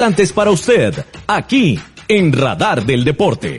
Antes para usted, aquí en Radar del Deporte.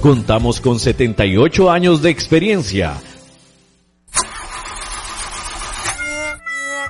Contamos con 78 años de experiencia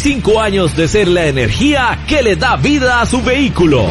25 años de ser la energía que le da vida a su vehículo.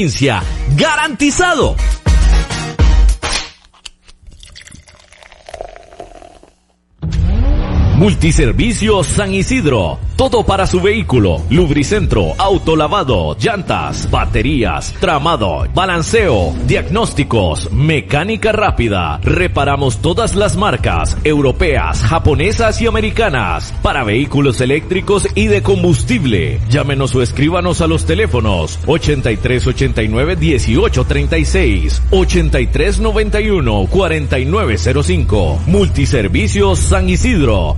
Garantizado. Multiservicios San Isidro. Todo para su vehículo. Lubricentro, autolavado, llantas, baterías, tramado, balanceo, diagnósticos, mecánica rápida. Reparamos todas las marcas europeas, japonesas y americanas para vehículos eléctricos y de combustible. Llámenos o escríbanos a los teléfonos 8389 1836, 8391 4905. Multiservicios San Isidro.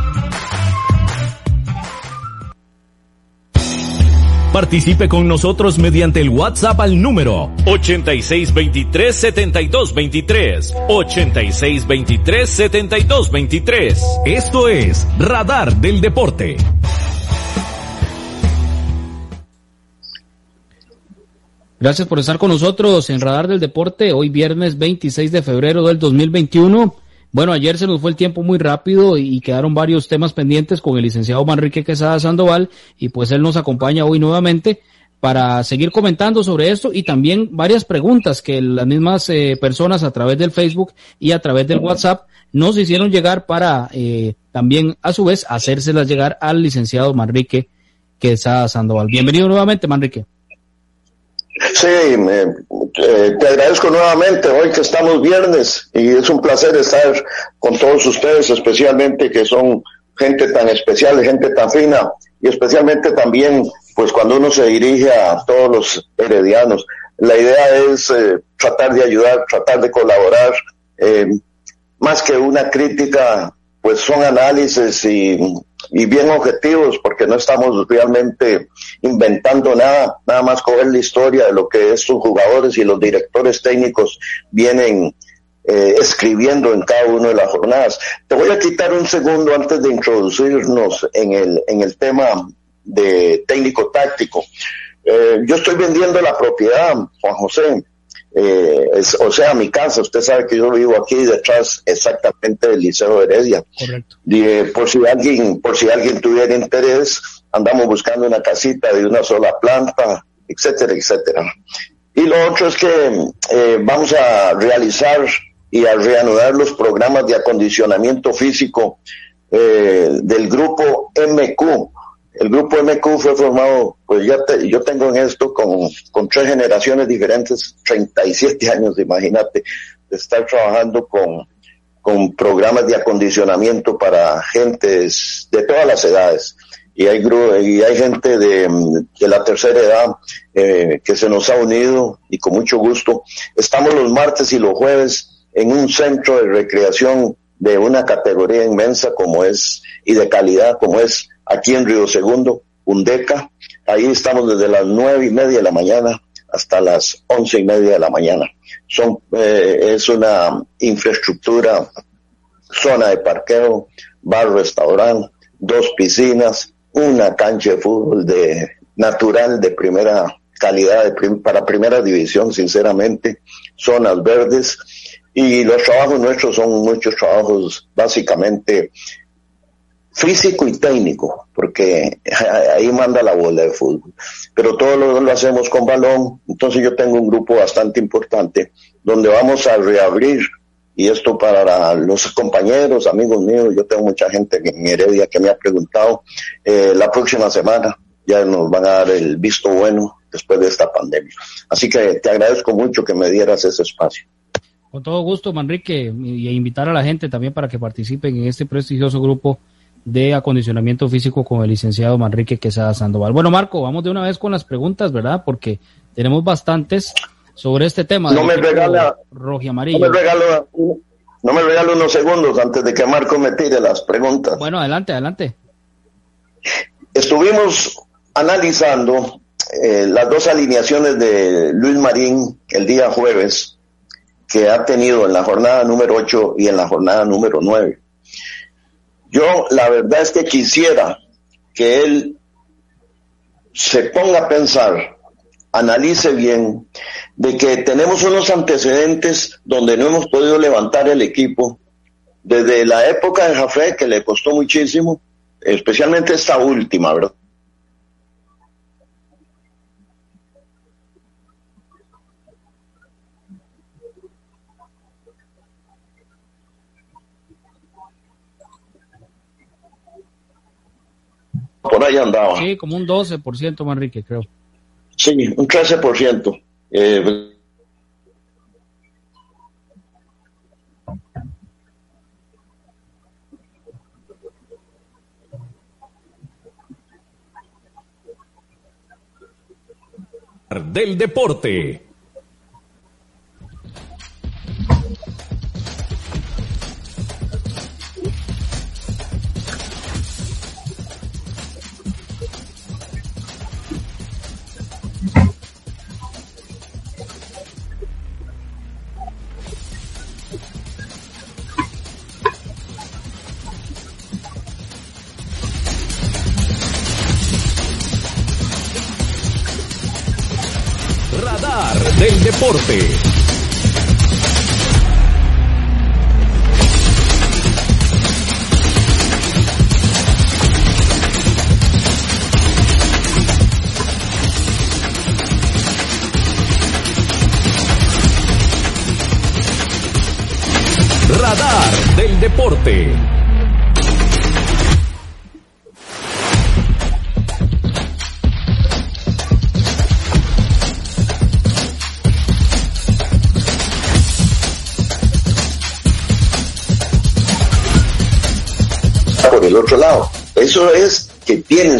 Participe con nosotros mediante el WhatsApp al número 8623-7223. 8623-7223. Esto es Radar del Deporte. Gracias por estar con nosotros en Radar del Deporte, hoy viernes 26 de febrero del 2021. Bueno, ayer se nos fue el tiempo muy rápido y quedaron varios temas pendientes con el licenciado Manrique Quesada Sandoval y pues él nos acompaña hoy nuevamente para seguir comentando sobre esto y también varias preguntas que las mismas eh, personas a través del Facebook y a través del WhatsApp nos hicieron llegar para eh, también a su vez hacérselas llegar al licenciado Manrique Quesada Sandoval. Bienvenido nuevamente, Manrique. Sí, eh, te agradezco nuevamente hoy que estamos viernes y es un placer estar con todos ustedes, especialmente que son gente tan especial, gente tan fina y especialmente también pues cuando uno se dirige a todos los heredianos. La idea es eh, tratar de ayudar, tratar de colaborar, eh, más que una crítica, pues son análisis y y bien objetivos porque no estamos realmente inventando nada, nada más coger la historia de lo que estos jugadores y los directores técnicos vienen eh, escribiendo en cada una de las jornadas. Te voy a quitar un segundo antes de introducirnos en el, en el tema de técnico táctico. Eh, yo estoy vendiendo la propiedad, Juan José, eh, o sea, mi casa, usted sabe que yo vivo aquí detrás exactamente del Liceo de Heredia. Correcto. por si alguien, por si alguien tuviera interés, andamos buscando una casita de una sola planta, etcétera, etcétera. Y lo otro es que eh, vamos a realizar y a reanudar los programas de acondicionamiento físico eh, del grupo MQ el grupo MQ fue formado, pues ya yo tengo en esto con, con tres generaciones diferentes, 37 años, imagínate. de estar trabajando con, con programas de acondicionamiento para gentes de todas las edades. Y hay, y hay gente de, de la tercera edad eh, que se nos ha unido y con mucho gusto. Estamos los martes y los jueves en un centro de recreación de una categoría inmensa como es y de calidad como es aquí en Río Segundo, Undeca. Ahí estamos desde las nueve y media de la mañana hasta las once y media de la mañana. Son, eh, es una infraestructura, zona de parqueo, bar, restaurante, dos piscinas, una cancha de fútbol de natural de primera calidad para primera división, sinceramente, zonas verdes y los trabajos nuestros son muchos trabajos básicamente físico y técnico, porque ahí manda la bola de fútbol. Pero todo lo, lo, hacemos con balón, entonces yo tengo un grupo bastante importante donde vamos a reabrir, y esto para los compañeros, amigos míos, yo tengo mucha gente en Heredia que me ha preguntado, eh, la próxima semana ya nos van a dar el visto bueno después de esta pandemia. Así que te agradezco mucho que me dieras ese espacio. Con todo gusto, Manrique, y invitar a la gente también para que participen en este prestigioso grupo de acondicionamiento físico con el licenciado Manrique Quesada Sandoval. Bueno, Marco, vamos de una vez con las preguntas, ¿verdad? Porque tenemos bastantes sobre este tema. No me regala rojo y amarillo. No me regalo, no me regalo unos segundos antes de que Marco me tire las preguntas. Bueno, adelante, adelante. Estuvimos analizando eh, las dos alineaciones de Luis Marín el día jueves que ha tenido en la jornada número 8 y en la jornada número 9. Yo la verdad es que quisiera que él se ponga a pensar, analice bien, de que tenemos unos antecedentes donde no hemos podido levantar el equipo desde la época de Jafé, que le costó muchísimo, especialmente esta última, ¿verdad? Por ahí andaba. Sí, como un 12%, Manrique, creo. Sí, un 13%. Eh, del deporte.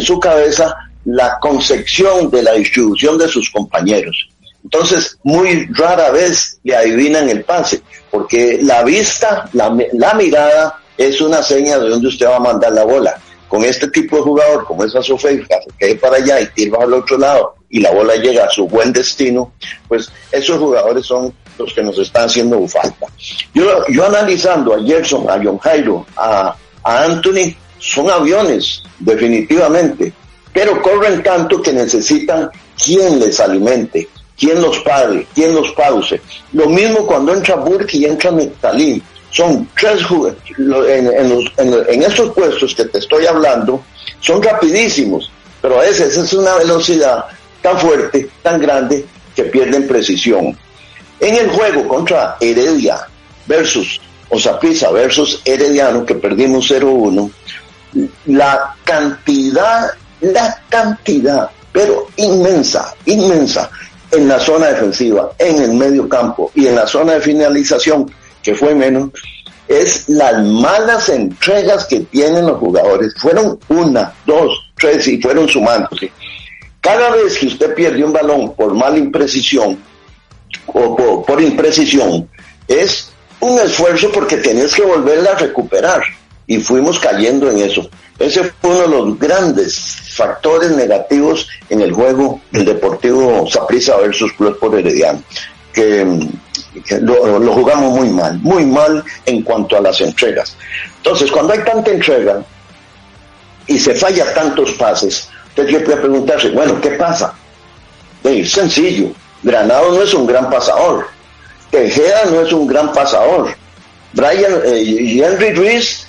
Su cabeza la concepción de la distribución de sus compañeros. Entonces, muy rara vez le adivinan el pase, porque la vista, la, mirada es una seña de dónde usted va a mandar la bola. Con este tipo de jugador, como es Azofeika, que hay para allá y tira al otro lado y la bola llega a su buen destino, pues esos jugadores son los que nos están haciendo falta. Yo, yo analizando a Gerson, a John Jairo, a Anthony, son aviones, definitivamente, pero corren tanto que necesitan quien les alimente, quien los pague, quien los pause. Lo mismo cuando entra Burke y entra Nectalín. Son tres en, en, estos puestos que te estoy hablando, son rapidísimos, pero a veces es una velocidad tan fuerte, tan grande, que pierden precisión. En el juego contra Heredia versus Osapisa versus Herediano, que perdimos 0-1, la cantidad, la cantidad, pero inmensa, inmensa, en la zona defensiva, en el medio campo y en la zona de finalización, que fue menos, es las malas entregas que tienen los jugadores. Fueron una, dos, tres y fueron sumándose. Cada vez que usted pierde un balón por mala imprecisión o por, imprecisión, es un esfuerzo porque tenés que volverla a recuperar. Y fuimos cayendo en eso. Ese fue uno de los grandes factores negativos en el juego del Deportivo Saprissa versus Club por Herediano, que, lo, jugamos muy mal, muy mal en cuanto a las entregas. Entonces, cuando hay tanta entrega y se falla tantos pases, usted puede preguntarse, bueno, ¿qué pasa? Es sencillo, Granado no es un gran pasador, Tejeda no es un gran pasador, Brian eh, Henry Ruiz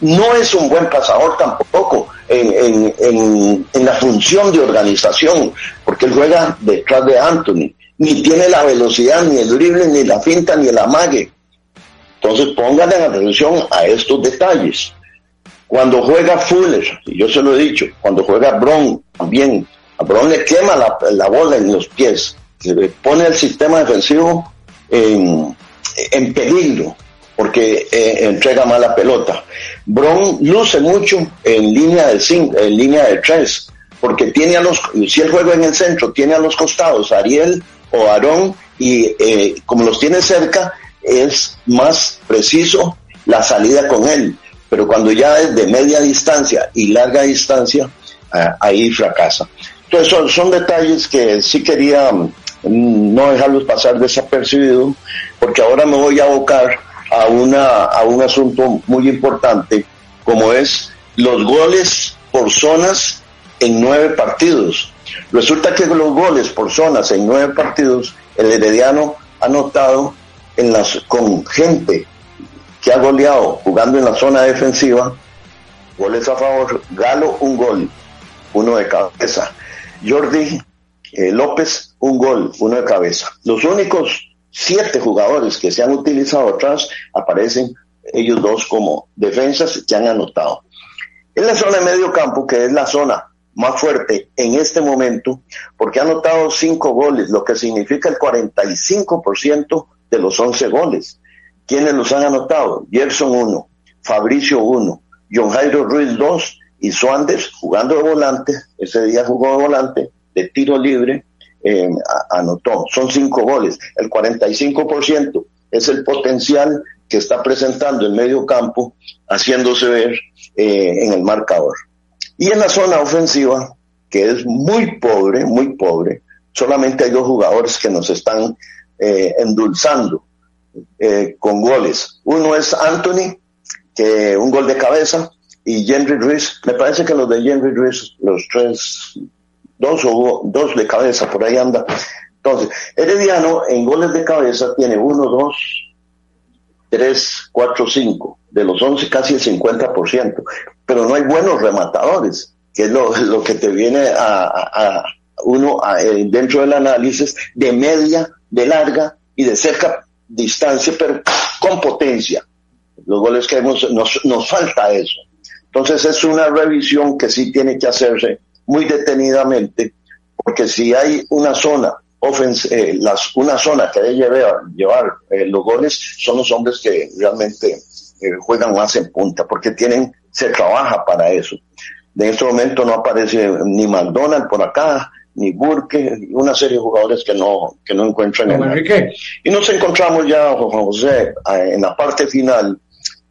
no es un buen pasador tampoco en, la función de organización, porque él juega detrás de Anthony, ni tiene la velocidad, ni el drible, ni la finta, ni el amague. Entonces pónganle atención a estos detalles. Cuando juega Fuller, y yo se lo he dicho, cuando juega Bron también, a Bron le quema la, la bola en los pies, se pone el sistema defensivo en, en peligro porque eh, entrega mala pelota. Bron luce mucho en línea de cinco, en línea de tres, porque tiene a los, si él juega en el centro, tiene a los costados Ariel o Aarón, y eh, como los tiene cerca, es más preciso la salida con él. Pero cuando ya es de media distancia y larga distancia, ah, ahí fracasa. Entonces son, son detalles que sí quería mm, no dejarlos pasar desapercibidos, porque ahora me voy a abocar a, una, a un asunto muy importante como es los goles por zonas en nueve partidos. Resulta que los goles por zonas en nueve partidos, el Herediano ha notado en las, con gente que ha goleado jugando en la zona defensiva, goles a favor, Galo un gol, uno de cabeza, Jordi eh, López un gol, uno de cabeza. Los únicos siete jugadores que se han utilizado atrás, aparecen ellos dos como defensas que han anotado. En la zona de medio campo, que es la zona más fuerte en este momento, porque ha anotado cinco goles, lo que significa el 45% de los 11 goles. ¿Quiénes los han anotado? Gerson 1, Fabricio 1, John Jairo Ruiz 2 y Suárez jugando de volante, ese día jugó de volante, de tiro libre, eh, anotó. Son cinco goles. El 45% es el potencial que está presentando el medio campo, haciéndose ver eh, en el marcador. Y en la zona ofensiva, que es muy pobre, muy pobre, solamente hay dos jugadores que nos están eh, endulzando con goles. Uno es Anthony, que un gol de cabeza, y Henry Ruiz. Me parece que los de Henry Ruiz, los tres dos o dos de cabeza, por ahí anda. Entonces, Herediano en goles de cabeza tiene uno, dos, tres, cuatro, cinco. De los once casi el 50%. Pero no hay buenos rematadores, que es lo, que te viene a, uno eh, dentro del análisis de media, de larga y de cerca distancia, pero con potencia. Los goles que hemos, nos, nos falta eso. Entonces es una revisión que sí tiene que hacerse muy detenidamente, porque si hay una zona eh, las, una zona que debe llevar, llevar eh, los goles son los hombres que realmente eh, juegan más en punta, porque tienen, se trabaja para eso. En este momento no aparece ni McDonald por acá, ni Burke, una serie de jugadores que no, que no encuentran en Y nos encontramos ya, José, en la parte final,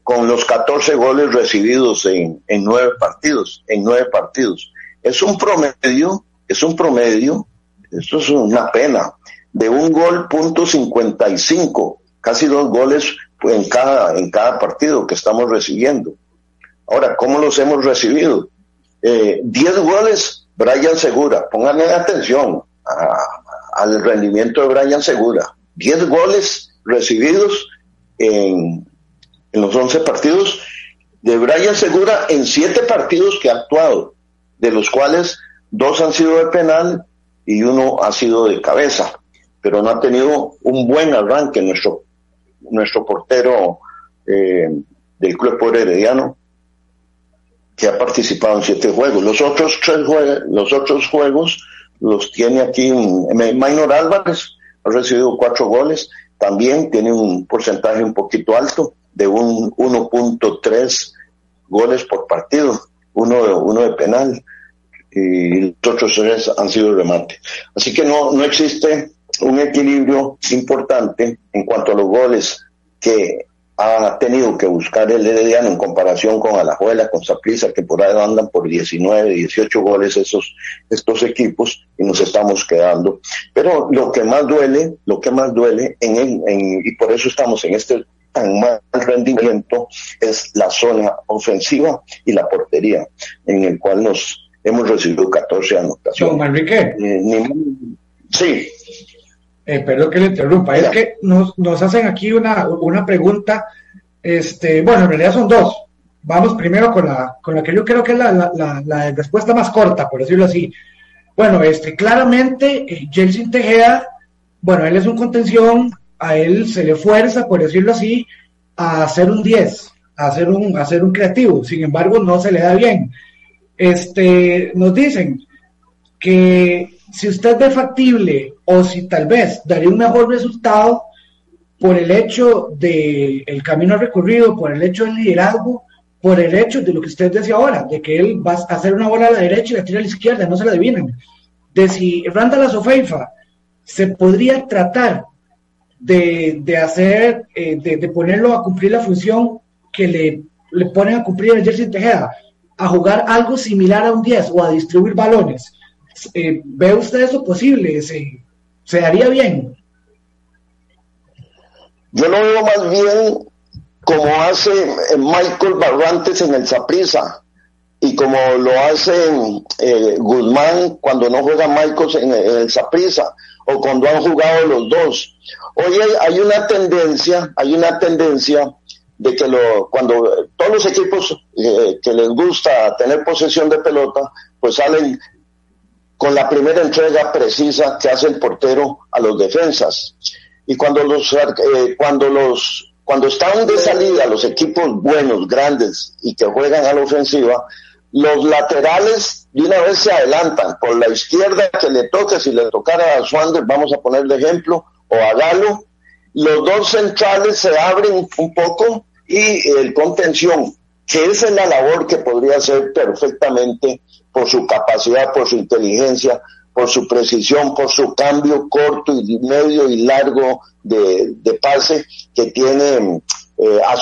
con los 14 goles recibidos en, en nueve partidos, en nueve partidos es un promedio, es un promedio, esto es una pena, de un gol punto 55, casi dos goles en cada, en cada partido que estamos recibiendo. Ahora, ¿cómo los hemos recibido? Eh, diez goles, Brian Segura, pónganme atención al rendimiento de Brian Segura. Diez goles recibidos en, en los once partidos de Brian Segura en siete partidos que ha actuado de los cuales dos han sido de penal y uno ha sido de cabeza, pero no ha tenido un buen arranque nuestro, nuestro portero eh, del Club Poder Herediano, que ha participado en siete juegos. Los otros tres juegos, los otros juegos los tiene aquí Minor Álvarez, ha recibido cuatro goles, también tiene un porcentaje un poquito alto de un 1.3 goles por partido, uno uno de penal y los otros tres han sido remate. Así que no, no existe un equilibrio importante en cuanto a los goles que ha tenido que buscar el Herediano en comparación con Alajuela, con Saprissa, que por ahí andan por 19, 18 goles esos, estos equipos y nos estamos quedando. Pero lo que más duele, lo que más duele, en, en, y por eso estamos en este tan mal rendimiento, es la zona ofensiva y la portería, en el cual nos hemos recibido 14 anotaciones. Don Manrique. Eh, sí. Eh, perdón que le interrumpa, es que nos, nos hacen aquí una, una pregunta, este, bueno, en realidad son dos. Vamos primero con la, con la que yo creo que es la, la, la, respuesta más corta, por decirlo así. Bueno, este, claramente, eh, Jelsin Tejeda, bueno, él es un contención, a él se le fuerza, por decirlo así, a hacer un 10, a hacer un, a hacer un creativo. Sin embargo, no se le da bien. Este, nos dicen que si usted ve factible o si tal vez daría un mejor resultado por el hecho del el camino recorrido, por el hecho del liderazgo, por el hecho de lo que usted decía ahora, de que él va a hacer una bola a la derecha y la tira a la izquierda, no se la adivinan. De si Randall Azofeifa se podría tratar de, de hacer, eh, de, de, ponerlo a cumplir la función que le, le ponen a cumplir el Jersey Tejeda, a jugar algo similar a un 10 o a distribuir balones eh, ¿Ve usted eso posible? ¿Se, ¿Se haría bien? Yo lo veo más bien como hace Michael Barrantes en el Saprisa y como lo hace eh, Guzmán cuando no juega Michael en, el Saprisa o cuando han jugado los dos. Hoy hay, una tendencia, hay una tendencia de que lo, cuando todos los equipos que les gusta tener posesión de pelota, pues salen con la primera entrega precisa que hace el portero a los defensas. Y cuando los, eh, cuando los, cuando están de salida los equipos buenos, grandes y que juegan a la ofensiva, los laterales de una vez se adelantan por la izquierda que le toque, si le tocara a Swander, vamos a poner de ejemplo, o a Galo, los dos centrales se abren un poco y el contención, que esa es la labor que podría hacer perfectamente por su capacidad, por su inteligencia, por su precisión, por su cambio corto y medio y largo de, pase que tiene eh, a.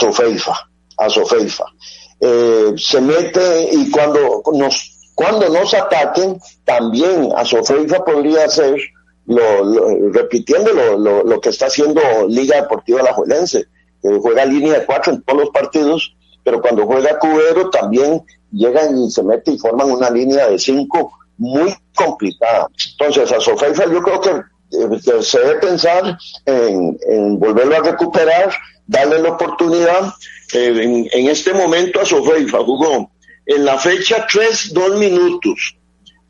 Eh, se mete y cuando nos, cuando nos ataquen, también a Sofeifa podría ser, lo, repitiendo lo, lo, que está haciendo Liga Deportiva La Juelense, que juega línea de cuatro en todos los partidos, pero cuando juega Cubero también llegan y se meten y forman una línea de cinco muy complicada. Entonces, a Sofeifa yo creo que eh, se debe pensar en, volverlo a recuperar, darle la oportunidad. Eh, en, este momento a Sofeifa jugó en la fecha 3, 2 minutos,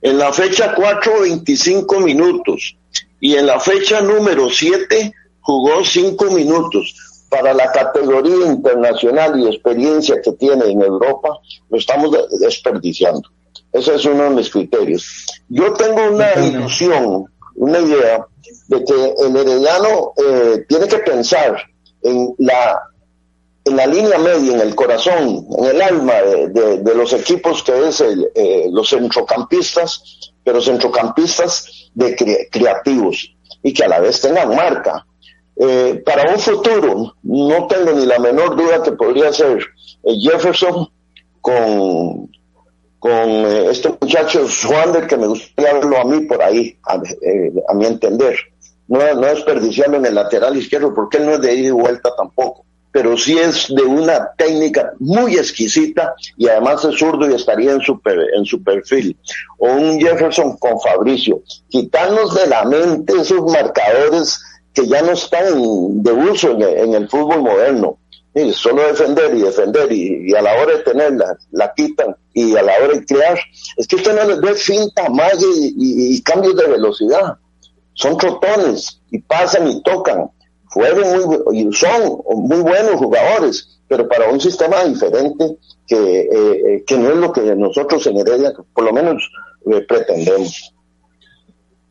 en la fecha 4, 25 minutos y en la fecha número 7 jugó 5 minutos para la categoría internacional y experiencia que tiene en Europa, lo estamos desperdiciando. Ese es uno de mis criterios. Yo tengo una ilusión, una idea de que el herediano eh, tiene que pensar en la, en la línea media, en el corazón, en el alma de, los equipos que es eh, los centrocampistas, pero centrocampistas de creativos y que a la vez tengan marca eh, para un futuro, no tengo ni la menor duda que podría ser eh, Jefferson con, con eh, este muchacho Swander, que me gustaría verlo a mí por ahí, a, mi entender. No, no desperdiciarlo en el lateral izquierdo, porque él no es de ida y vuelta tampoco pero sí es de una técnica muy exquisita y además es zurdo y estaría en su, en su perfil. O un Jefferson con Fabricio. Quitarnos de la mente esos marcadores que ya no están de uso en, el fútbol moderno. Y solo defender y defender y, a la hora de tenerla la quitan y a la hora de crear. Es que usted no les ve finta, magia y, cambios de velocidad. Son trotones y pasan y tocan. Fueron muy, y son muy buenos jugadores, pero para un sistema diferente que, eh, eh, que no es lo que nosotros en Heredia, por lo menos, eh, pretendemos.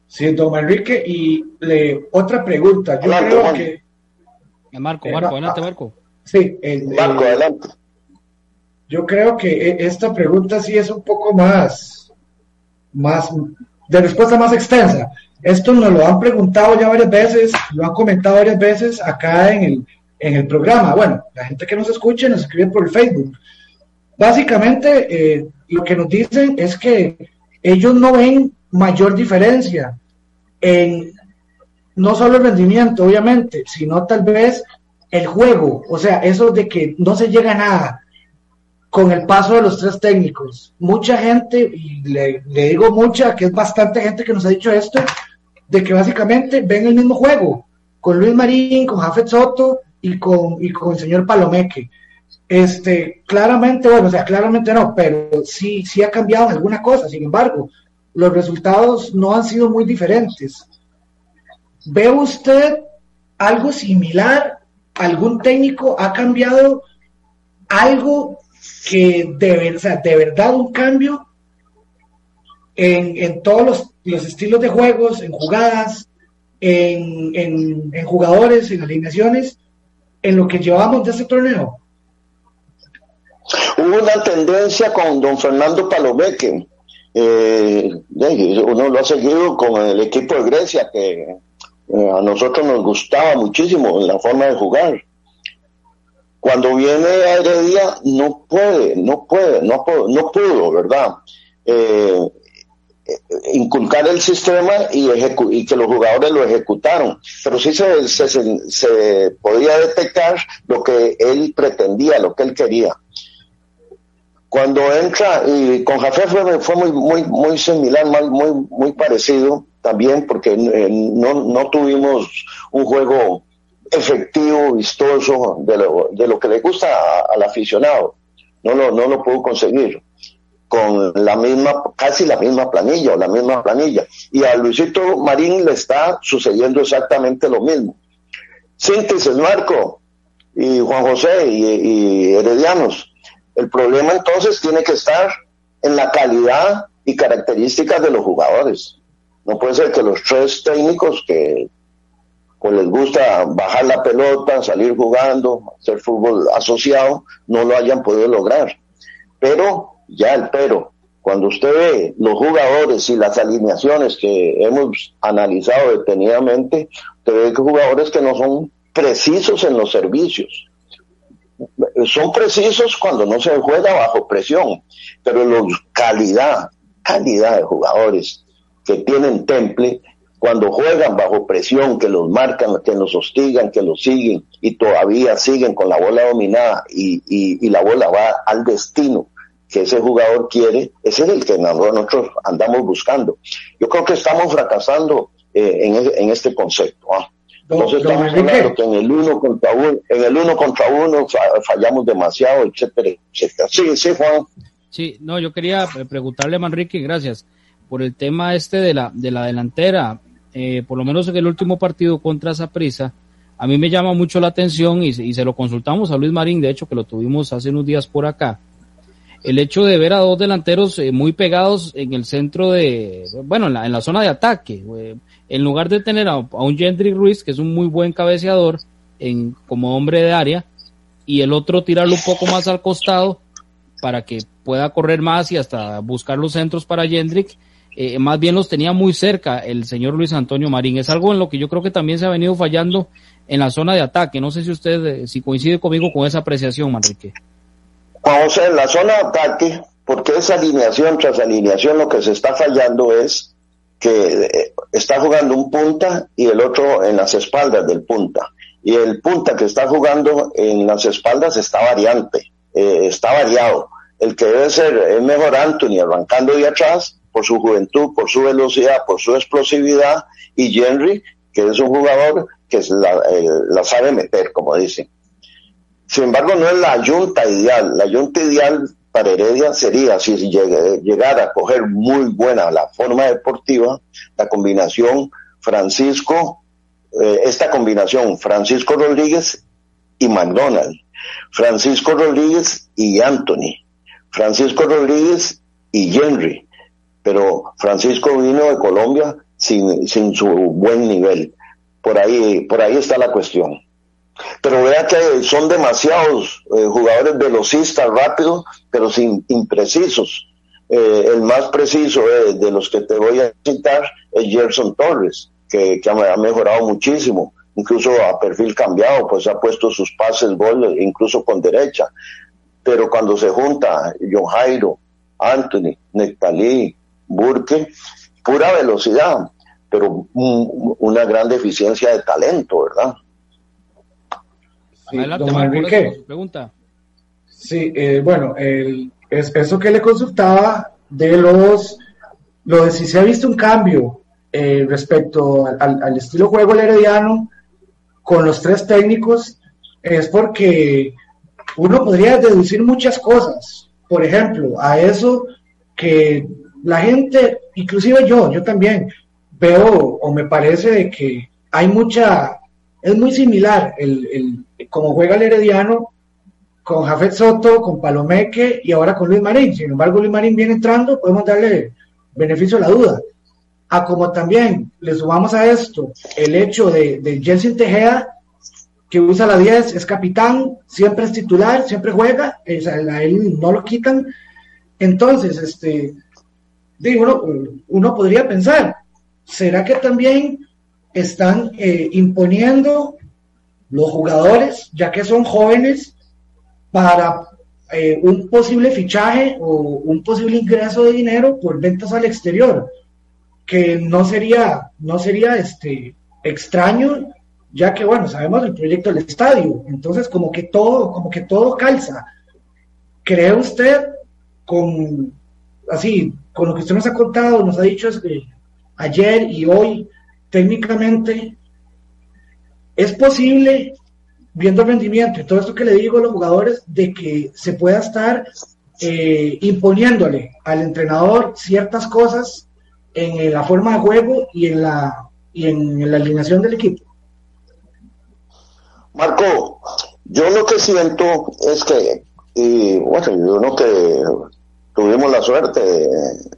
Sí, don Enrique, y le, otra pregunta. Yo creo que. Marco, Marco, ah, adelante, Marco. Sí, Marco, adelante. Yo creo que esta pregunta sí es un poco más, más, de respuesta más extensa. Esto nos lo han preguntado ya varias veces, lo han comentado varias veces acá en el, en el programa. Bueno, la gente que nos escuche nos escribe por el Facebook. Básicamente, eh, lo que nos dicen es que ellos no ven mayor diferencia en no solo el rendimiento, obviamente, sino tal vez el juego. O sea, eso de que no se llega a nada con el paso de los tres técnicos. Mucha gente, y le, digo mucha, que es bastante gente que nos ha dicho esto, de que básicamente ven el mismo juego, con Luis Marín, con Jafet Soto y con, y con el señor Palomeque. Este, claramente, bueno, o sea, claramente no, pero sí, sí ha cambiado en alguna cosa. Sin embargo, los resultados no han sido muy diferentes. ¿Ve usted algo similar? ¿Algún técnico ha cambiado algo que de, o de verdad un cambio en, en todos los, los, estilos de juegos, en jugadas, en, en, en, jugadores, en alineaciones, en lo que llevamos de este torneo? Hubo una tendencia con don Fernando Palomeque. Eh, uno lo ha seguido con el equipo de Grecia, que eh, a nosotros nos gustaba muchísimo la forma de jugar. Cuando viene a Heredia, no puede, no puede, no, no pudo, ¿verdad? Eh, inculcar el sistema y, y, que los jugadores lo ejecutaron. Pero sí se, se, se, podía detectar lo que él pretendía, lo que él quería. Cuando entra, y con Jafé fue, fue muy, muy, muy similar, muy, muy parecido también, porque eh, no, no tuvimos un juego efectivo, vistoso, de lo, de lo que le gusta al aficionado. No lo, no lo pudo conseguir con la misma, casi la misma planilla o la misma planilla. Y a Luisito Marín le está sucediendo exactamente lo mismo. Síntesis, Marco y Juan José y, Heredianos. El problema entonces tiene que estar en la calidad y características de los jugadores. No puede ser que los tres técnicos que pues les gusta bajar la pelota, salir jugando, hacer fútbol asociado, no lo hayan podido lograr. Pero, ya el pero, cuando usted ve los jugadores y las alineaciones que hemos analizado detenidamente, usted ve que jugadores que no son precisos en los servicios. Son precisos cuando no se juega bajo presión, pero los calidad, calidad de jugadores que tienen temple cuando juegan bajo presión, que los marcan, que los hostigan, que los siguen y todavía siguen con la bola dominada y, y, la bola va al destino que ese jugador quiere, ese es el que nosotros andamos buscando. Yo creo que estamos fracasando eh, en, en, este concepto. ¿ah? Entonces estamos hablando que en el uno contra uno, en el uno contra uno fallamos demasiado, etcétera, etcétera. Sí, sí, Juan. Sí, no, yo quería preguntarle a Manrique, gracias, por el tema este de la, de la delantera. Eh, por lo menos en el último partido contra Saprissa, a mí me llama mucho la atención y, se lo consultamos a Luis Marín, de hecho que lo tuvimos hace unos días por acá, el hecho de ver a dos delanteros eh, muy pegados en el centro de, bueno, en la, en la zona de ataque, eh, en lugar de tener a, un Gendry Ruiz, que es un muy buen cabeceador en, como hombre de área, y el otro tirarlo un poco más al costado para que pueda correr más y hasta buscar los centros para Jendrick, eh, más bien los tenía muy cerca el señor Luis Antonio Marín. Es algo en lo que yo creo que también se ha venido fallando en la zona de ataque. No sé si usted, eh, si coincide conmigo con esa apreciación, Manrique. Vamos en la zona de ataque, porque esa alineación tras alineación lo que se está fallando es que eh, está jugando un punta y el otro en las espaldas del punta. Y el punta que está jugando en las espaldas está variante, está variado. El que debe ser es mejor Anthony arrancando de atrás por su juventud, por su velocidad, por su explosividad, y Henry, que es un jugador que la, la sabe meter, como dicen. Sin embargo, no es la yunta ideal. La yunta ideal para Heredia sería, si llegara a coger muy buena la forma deportiva, la combinación Francisco, eh, esta combinación Francisco Rodríguez y McDonald, Francisco Rodríguez y Anthony, Francisco Rodríguez y Henry, pero Francisco vino de Colombia sin, sin su buen nivel. Por ahí, por ahí está la cuestión. Pero vea que son demasiados eh, jugadores velocistas, rápidos, pero sin imprecisos. Eh, el más preciso de los que te voy a citar es Gerson Torres, que, que ha mejorado muchísimo, incluso a perfil cambiado, pues ha puesto sus pases, goles, incluso con derecha. Pero cuando se junta John Jairo, Anthony, Nectalí, Burke, pura velocidad, pero una gran deficiencia de talento, ¿verdad? Sí, Adelante, pregunta. Sí, eh, bueno, el, es eso que le consultaba de los, lo de si se ha visto un cambio eh, respecto al, al, estilo juego herediano con los tres técnicos, es porque uno podría deducir muchas cosas. Por ejemplo, a eso que la gente, inclusive yo, yo también veo o me parece que hay mucha, es muy similar el, el como juega el Herediano con Jafet Soto, con Palomeque y ahora con Luis Marín. Sin embargo, Luis Marín viene entrando, podemos darle beneficio a la duda. A como también le sumamos a esto el hecho de, de Jensen Tejeda, que usa la 10, es capitán, siempre es titular, siempre juega, a él no lo quitan. Entonces, este, digo, uno, podría pensar, ¿será que también están eh, imponiendo los jugadores, ya que son jóvenes, para eh, un posible fichaje o un posible ingreso de dinero por ventas al exterior, que no sería, no sería este extraño, ya que bueno, sabemos el proyecto del estadio, entonces como que todo, como que todo calza. ¿Cree usted con así, con lo que usted nos ha contado, nos ha dicho que ayer y hoy, técnicamente, es posible viendo el rendimiento y todo esto que le digo a los jugadores, de que se pueda estar eh, imponiéndole al entrenador ciertas cosas en la forma de juego y en la, y en la alineación del equipo. Marco, yo lo que siento es que, y bueno, yo no que tuvimos la suerte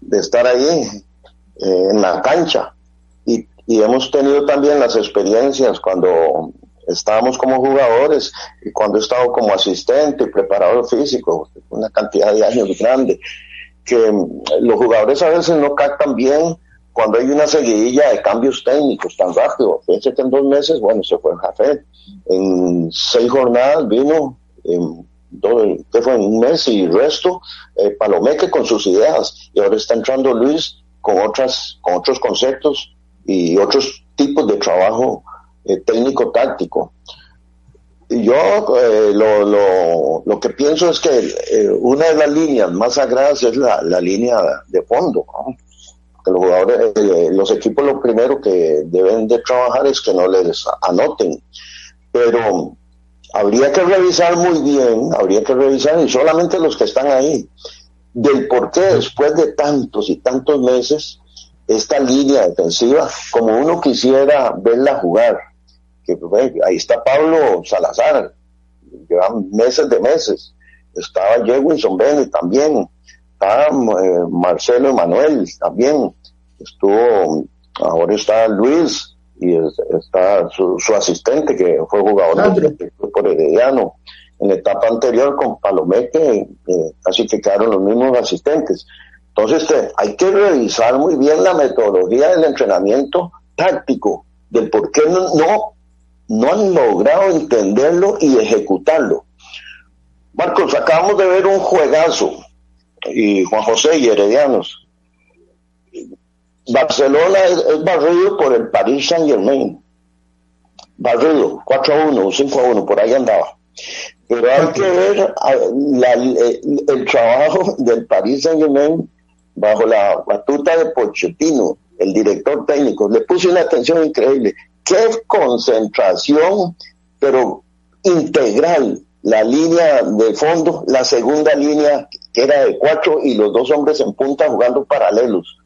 de, estar ahí eh, en la cancha y, hemos tenido también las experiencias cuando estábamos como jugadores y cuando he estado como asistente y preparador físico, una cantidad de años grande, que mm, los jugadores a veces no captan bien cuando hay una seguidilla de cambios técnicos tan rápido. Fíjense que en dos meses, bueno, se fue el Jafé. En seis jornadas vino, en que fue en un mes y resto, eh, Palomeque con sus ideas. Y ahora está entrando Luis con otras, con otros conceptos y otros tipos de trabajo eh, técnico-táctico. Yo eh, lo, lo, lo, que pienso es que eh, una de las líneas más sagradas es la, la línea de fondo. Que los jugadores, los equipos lo primero que deben de trabajar es que no les anoten. Pero habría que revisar muy bien, habría que revisar, y solamente los que están ahí, del por qué después de tantos y tantos meses, esta línea defensiva, como uno quisiera verla jugar, que pues, ahí está Pablo Salazar, llevan meses de meses, estaba Jewinson Bennett también, está eh, Marcelo Emanuel también, estuvo, ahora está Luis y está su, asistente que fue jugador por Herediano. En la etapa anterior con Palomeque, eh, casi que quedaron los mismos asistentes. Entonces este, hay que revisar muy bien la metodología del entrenamiento táctico, del por qué no no han logrado entenderlo y ejecutarlo. Marcos, acabamos de ver un juegazo, y Juan José y Heredianos. Barcelona es, barrido por el Paris Saint Germain. Barrido, 4 a 1, 5 a 1, por ahí andaba. Pero hay que ver el, trabajo del Paris Saint Germain bajo la batuta de Pochettino, el director técnico. Le puse una atención increíble qué concentración, pero integral. La línea de fondo, la segunda línea que era de cuatro y los dos hombres en punta jugando paralelos.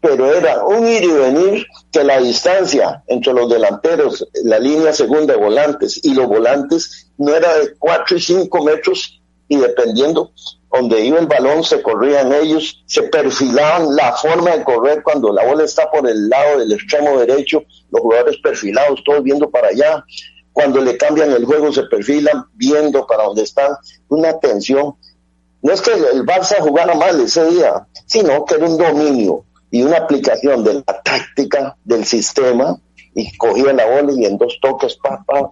Pero era un ir y venir que la distancia entre los delanteros, la línea segunda de volantes y los volantes no era de cuatro y cinco metros y dependiendo donde iba el balón se corrían ellos, se perfilaban la forma de correr cuando la bola está por el lado del extremo derecho, los jugadores perfilados, todos viendo para allá, cuando le cambian el juego se perfilan viendo para dónde están, una tensión. No es que el Barça jugara mal ese día, sino que era un dominio y una aplicación de la táctica del sistema y cogían la bola y en dos toques,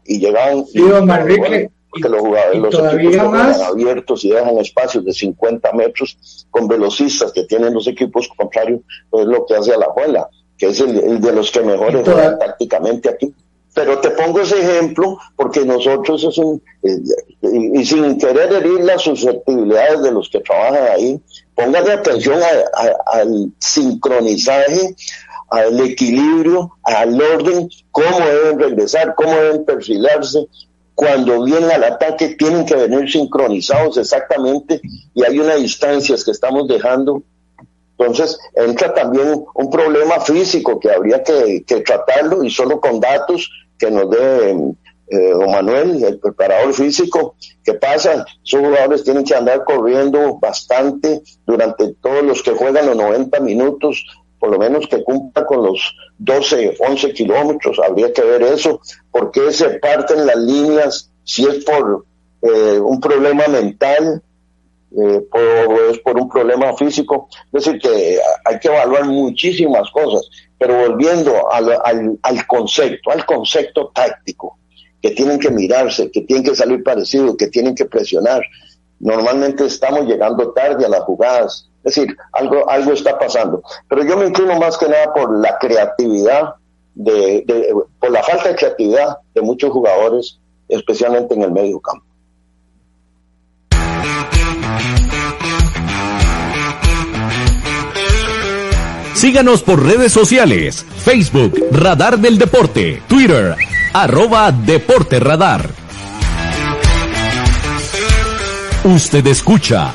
y llegaban. Sí, don Manrique, porque los jugadores, los equipos más... abiertos y dejan espacios de 50 metros con velocistas que tienen los equipos contrarios, pues lo que hace a la bola, que es el, de los que mejores juegan tácticamente aquí. Pero te pongo ese ejemplo porque nosotros es un, eh, y, sin querer herir las susceptibilidades de los que trabajan ahí, póngale atención al sincronizaje, al equilibrio, al orden, cómo deben regresar, cómo deben perfilarse, cuando vienen al ataque tienen que venir sincronizados exactamente y hay unas distancias que estamos dejando. Entonces entra también un problema físico que habría que, tratarlo y solo con datos que nos dé eh, Manuel, el preparador físico. ¿Qué pasa? Esos jugadores tienen que andar corriendo bastante durante todos los que juegan los 90 minutos por lo menos que cumpla con los 12, 11 kilómetros, habría que ver eso, por qué se parten las líneas, si es por eh, un problema mental, eh, o es por un problema físico, es decir, que hay que evaluar muchísimas cosas, pero volviendo al, al, al concepto, al concepto táctico, que tienen que mirarse, que tienen que salir parecidos, que tienen que presionar. Normalmente estamos llegando tarde a las jugadas, es decir, algo, algo está pasando. Pero yo me inclino más que nada por la creatividad, de, por la falta de creatividad de muchos jugadores, especialmente en el medio campo. Síganos por redes sociales, Facebook, Radar del Deporte, Twitter, arroba Deporte Radar. Usted escucha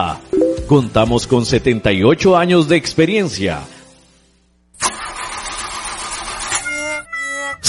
Contamos con 78 años de experiencia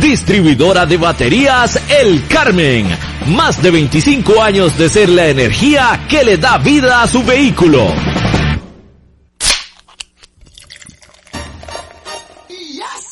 Distribuidora de baterías El Carmen. Más de 25 años de ser la energía que le da vida a su vehículo.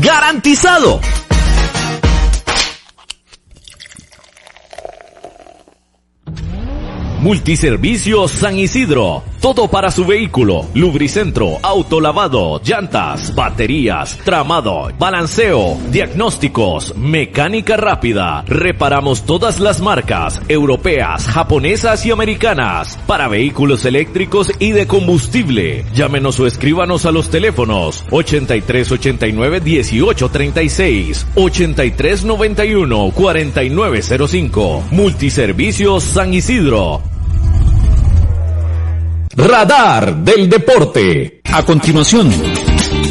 ¡Garantizado! Multiservicios San Isidro todo para su vehículo. Lubricentro, autolavado, llantas, baterías, tramado, balanceo, diagnósticos, mecánica rápida. Reparamos todas las marcas, europeas, japonesas y americanas, para vehículos eléctricos y de combustible. Llámenos o escríbanos a los teléfonos 8389 1836, 8391 4905. Multiservicios San Isidro Radar del Deporte. A continuación,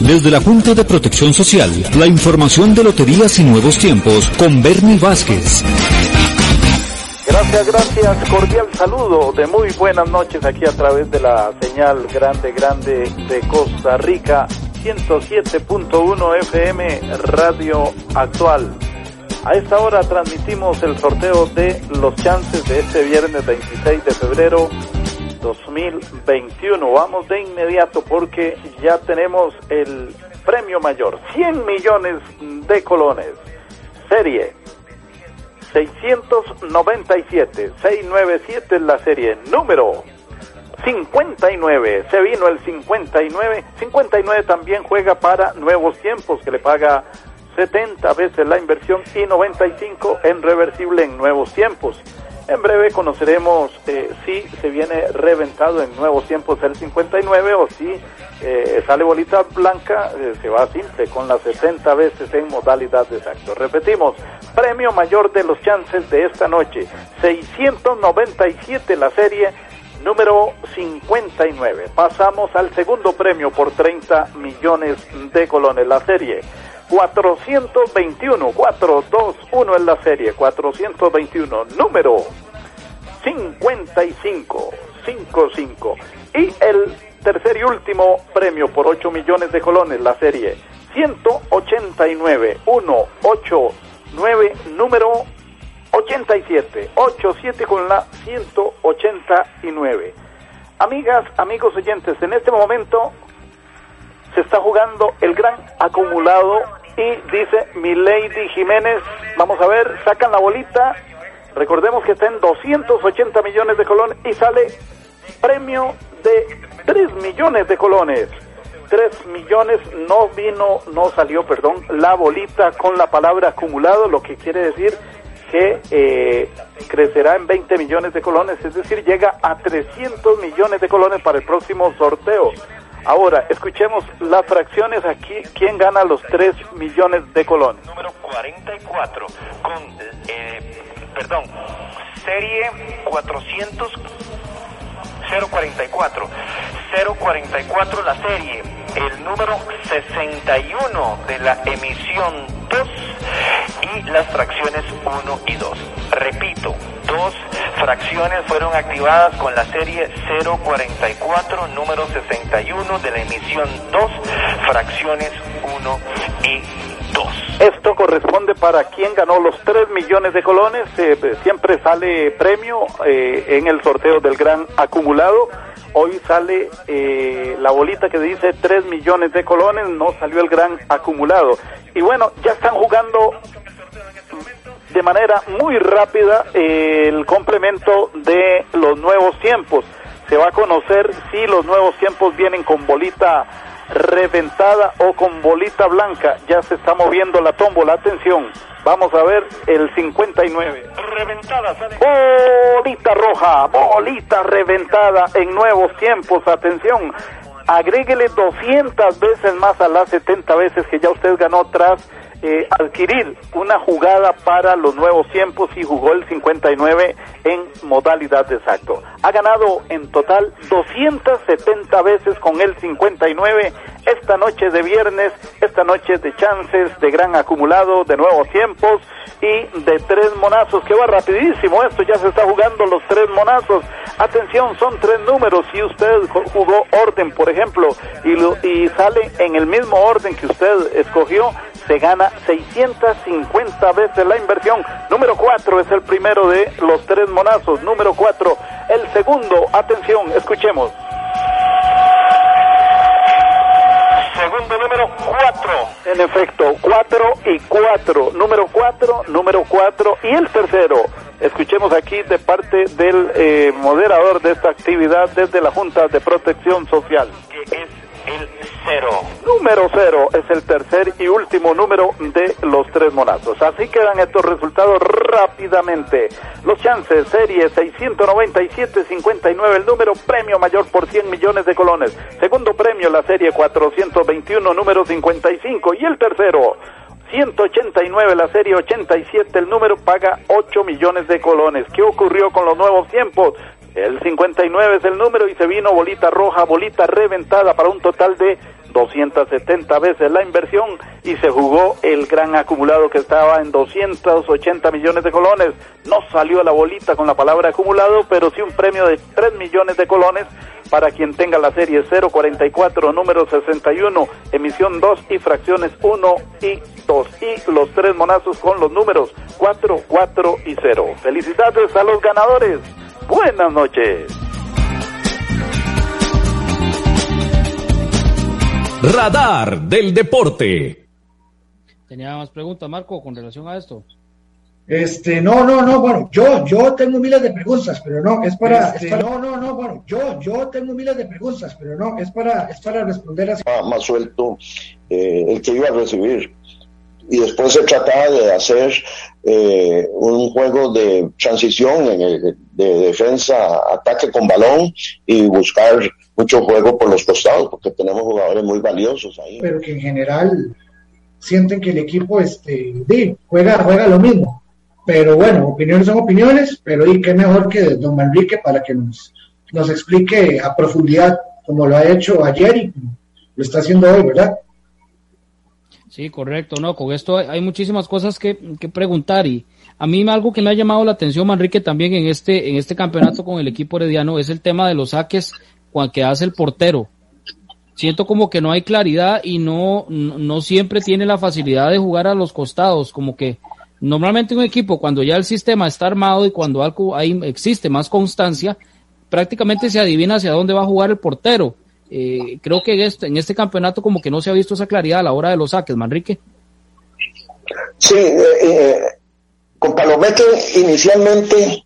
desde la Junta de Protección Social, la información de Loterías y Nuevos Tiempos con Bernie Vázquez. Gracias, gracias. Cordial saludo de muy buenas noches aquí a través de la señal grande, grande de Costa Rica, 107.1 FM Radio Actual. A esta hora transmitimos el sorteo de los chances de este viernes 26 de febrero 2021. Vamos de inmediato porque ya tenemos el premio mayor, 100 millones de colones. Serie 697, 697 es la serie número 59. Se vino el 59. 59 también juega para Nuevos Tiempos, que le paga 70 veces la inversión y 95 en reversible en Nuevos Tiempos. En breve conoceremos eh, si se viene reventado en nuevos tiempos el 59 o si eh, sale bolita blanca, eh, se va simple con las 60 veces en modalidad de exacto. Repetimos, premio mayor de los chances de esta noche, 697 la serie número 59. Pasamos al segundo premio por 30 millones de colones, la serie 421, 421 en la serie, 421, número 55, 55. Y el tercer y último premio por 8 millones de colones, la serie 189, 189, número 87, 87 con la 189. Amigas, amigos oyentes, en este momento se está jugando el gran acumulado y dice Milady Jiménez, vamos a ver, sacan la bolita, recordemos que está en 280 millones de colones y sale premio de 3 millones de colones. 3 millones no vino, no salió, perdón, la bolita con la palabra acumulado, lo que quiere decir que eh, crecerá en 20 millones de colones, es decir, llega a 300 millones de colones para el próximo sorteo. Ahora, escuchemos las fracciones aquí. ¿Quién gana los 3 millones de colones? Número 44, con, eh, perdón, serie 400 044. 044 la serie, el número 61 de la emisión 2 y las fracciones 1 y 2. Repito, dos fracciones fueron activadas con la serie 044, número 61 de la emisión 2, fracciones 1 y 2. Esto corresponde para quien ganó los 3 millones de colones. Eh, siempre sale premio eh, en el sorteo del gran acumulado. Hoy sale eh, la bolita que dice 3 millones de colones, no salió el gran acumulado. Y bueno, ya están jugando de manera muy rápida el complemento de los nuevos tiempos. Se va a conocer si los nuevos tiempos vienen con bolita reventada o con bolita blanca. Ya se está moviendo la tómbola. Atención, vamos a ver el 59. Reventada, sale. Bolita roja, bolita reventada en nuevos tiempos. Atención, agréguele 200 veces más a las 70 veces que ya usted ganó tras eh, adquirir una jugada para los nuevos tiempos y jugó el 59 en modalidad de exacto. Ha ganado en total 270 veces con el 59 esta noche de viernes, esta noche de chances, de gran acumulado, de nuevos tiempos y de tres monazos, que va rapidísimo esto, ya se está jugando los tres monazos. Atención, son tres números, si usted jugó orden, por ejemplo, y, sale en el mismo orden que usted escogió, se gana 650 veces la inversión. Número 4 es el primero de los tres monazos. Número 4, el segundo, atención, escuchemos. Segundo número 4. En efecto, 4 y 4. Número 4, número 4 y el tercero. Escuchemos aquí de parte del eh, moderador de esta actividad desde la Junta de Protección Social. Que es el cero. Número cero es el tercer y último número de los tres monazos. Así quedan estos resultados rápidamente. Los chances, serie 697-59, el número premio mayor por 100 millones de colones. Segundo premio, la serie 421, número 55. Y el tercero, 189, la serie 87, el número paga 8 millones de colones. ¿Qué ocurrió con los nuevos tiempos? El 59 es el número y se vino bolita roja, bolita reventada para un total de 270 veces la inversión y se jugó el gran acumulado que estaba en 280 millones de colones. No salió la bolita con la palabra acumulado, pero sí un premio de 3 millones de colones para quien tenga la serie 044, número 61, emisión 2 y fracciones 1 y 2. Y los tres monazos con los números 4, 4 y 0. Felicidades a los ganadores. Buenas noches. Radar del deporte. Tenía más preguntas, Marco, con relación a esto. Este, no, no, no, bueno, yo, yo tengo miles de preguntas, pero no, es para, este, no, no, no, bueno, yo, yo tengo miles de preguntas, pero no, es para, es para responder así. Más suelto eh, el que iba a recibir y después se trataba de hacer eh, un juego de transición en el, de defensa, ataque con balón y buscar mucho juego por los costados, porque tenemos jugadores muy valiosos ahí. Pero que en general sienten que el equipo este, juega, juega lo mismo. Pero bueno, opiniones son opiniones, pero y qué mejor que don Manrique para que nos, nos explique a profundidad como lo ha hecho ayer y lo está haciendo hoy, ¿verdad? Sí, correcto, no, con esto hay, muchísimas cosas que, que, preguntar y a mí algo que me ha llamado la atención, Manrique, también en este, en este campeonato con el equipo herediano es el tema de los saques que hace el portero. Siento como que no hay claridad y no, no, siempre tiene la facilidad de jugar a los costados, como que normalmente un equipo cuando ya el sistema está armado y cuando algo hay, existe más constancia, prácticamente se adivina hacia dónde va a jugar el portero eh, creo que en este, en este campeonato como que no se ha visto esa claridad a la hora de los saques, Manrique. Sí, eh, eh, con Palomete inicialmente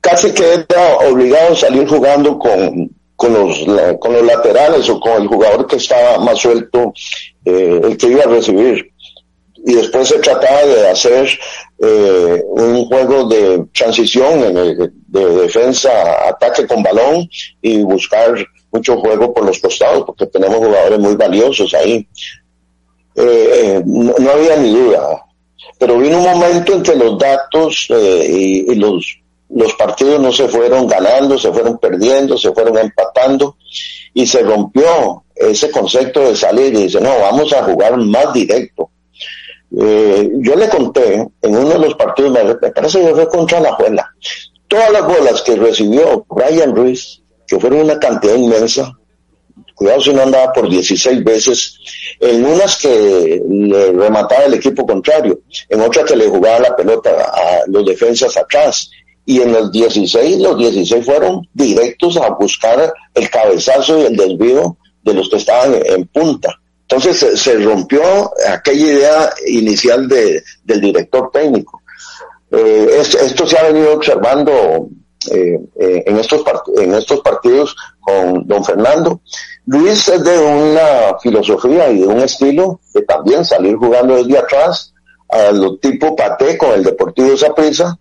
casi que era obligado a salir jugando con, con, los, con los laterales o con el jugador que estaba más suelto, el que iba a recibir. Y después se trataba de hacer un juego de transición en el, de defensa, ataque con balón y buscar mucho juego por los costados porque tenemos jugadores muy valiosos ahí. Eh, eh, no, había ni duda, pero vino un momento en que los datos eh, y, los, los partidos no se fueron ganando, se fueron perdiendo, se fueron empatando y se rompió ese concepto de salir y dice, no, vamos a jugar más directo. yo le conté en uno de los partidos, me parece que fue contra la Juela, todas las bolas que recibió Brian Ruiz que fueron una cantidad inmensa, cuidado si no andaba por 16 veces, en unas que le remataba el equipo contrario, en otras que le jugaba la pelota a los defensas atrás, y en los 16, los 16 fueron directos a buscar el cabezazo y el desvío de los que estaban en punta. Entonces se, rompió aquella idea inicial de, del director técnico. Eh, esto se ha venido observando eh, eh, en, estos en estos partidos con don Fernando. Luis es de una filosofía y de un estilo de también salir jugando desde atrás, a lo tipo paté con el Deportivo Saprissa,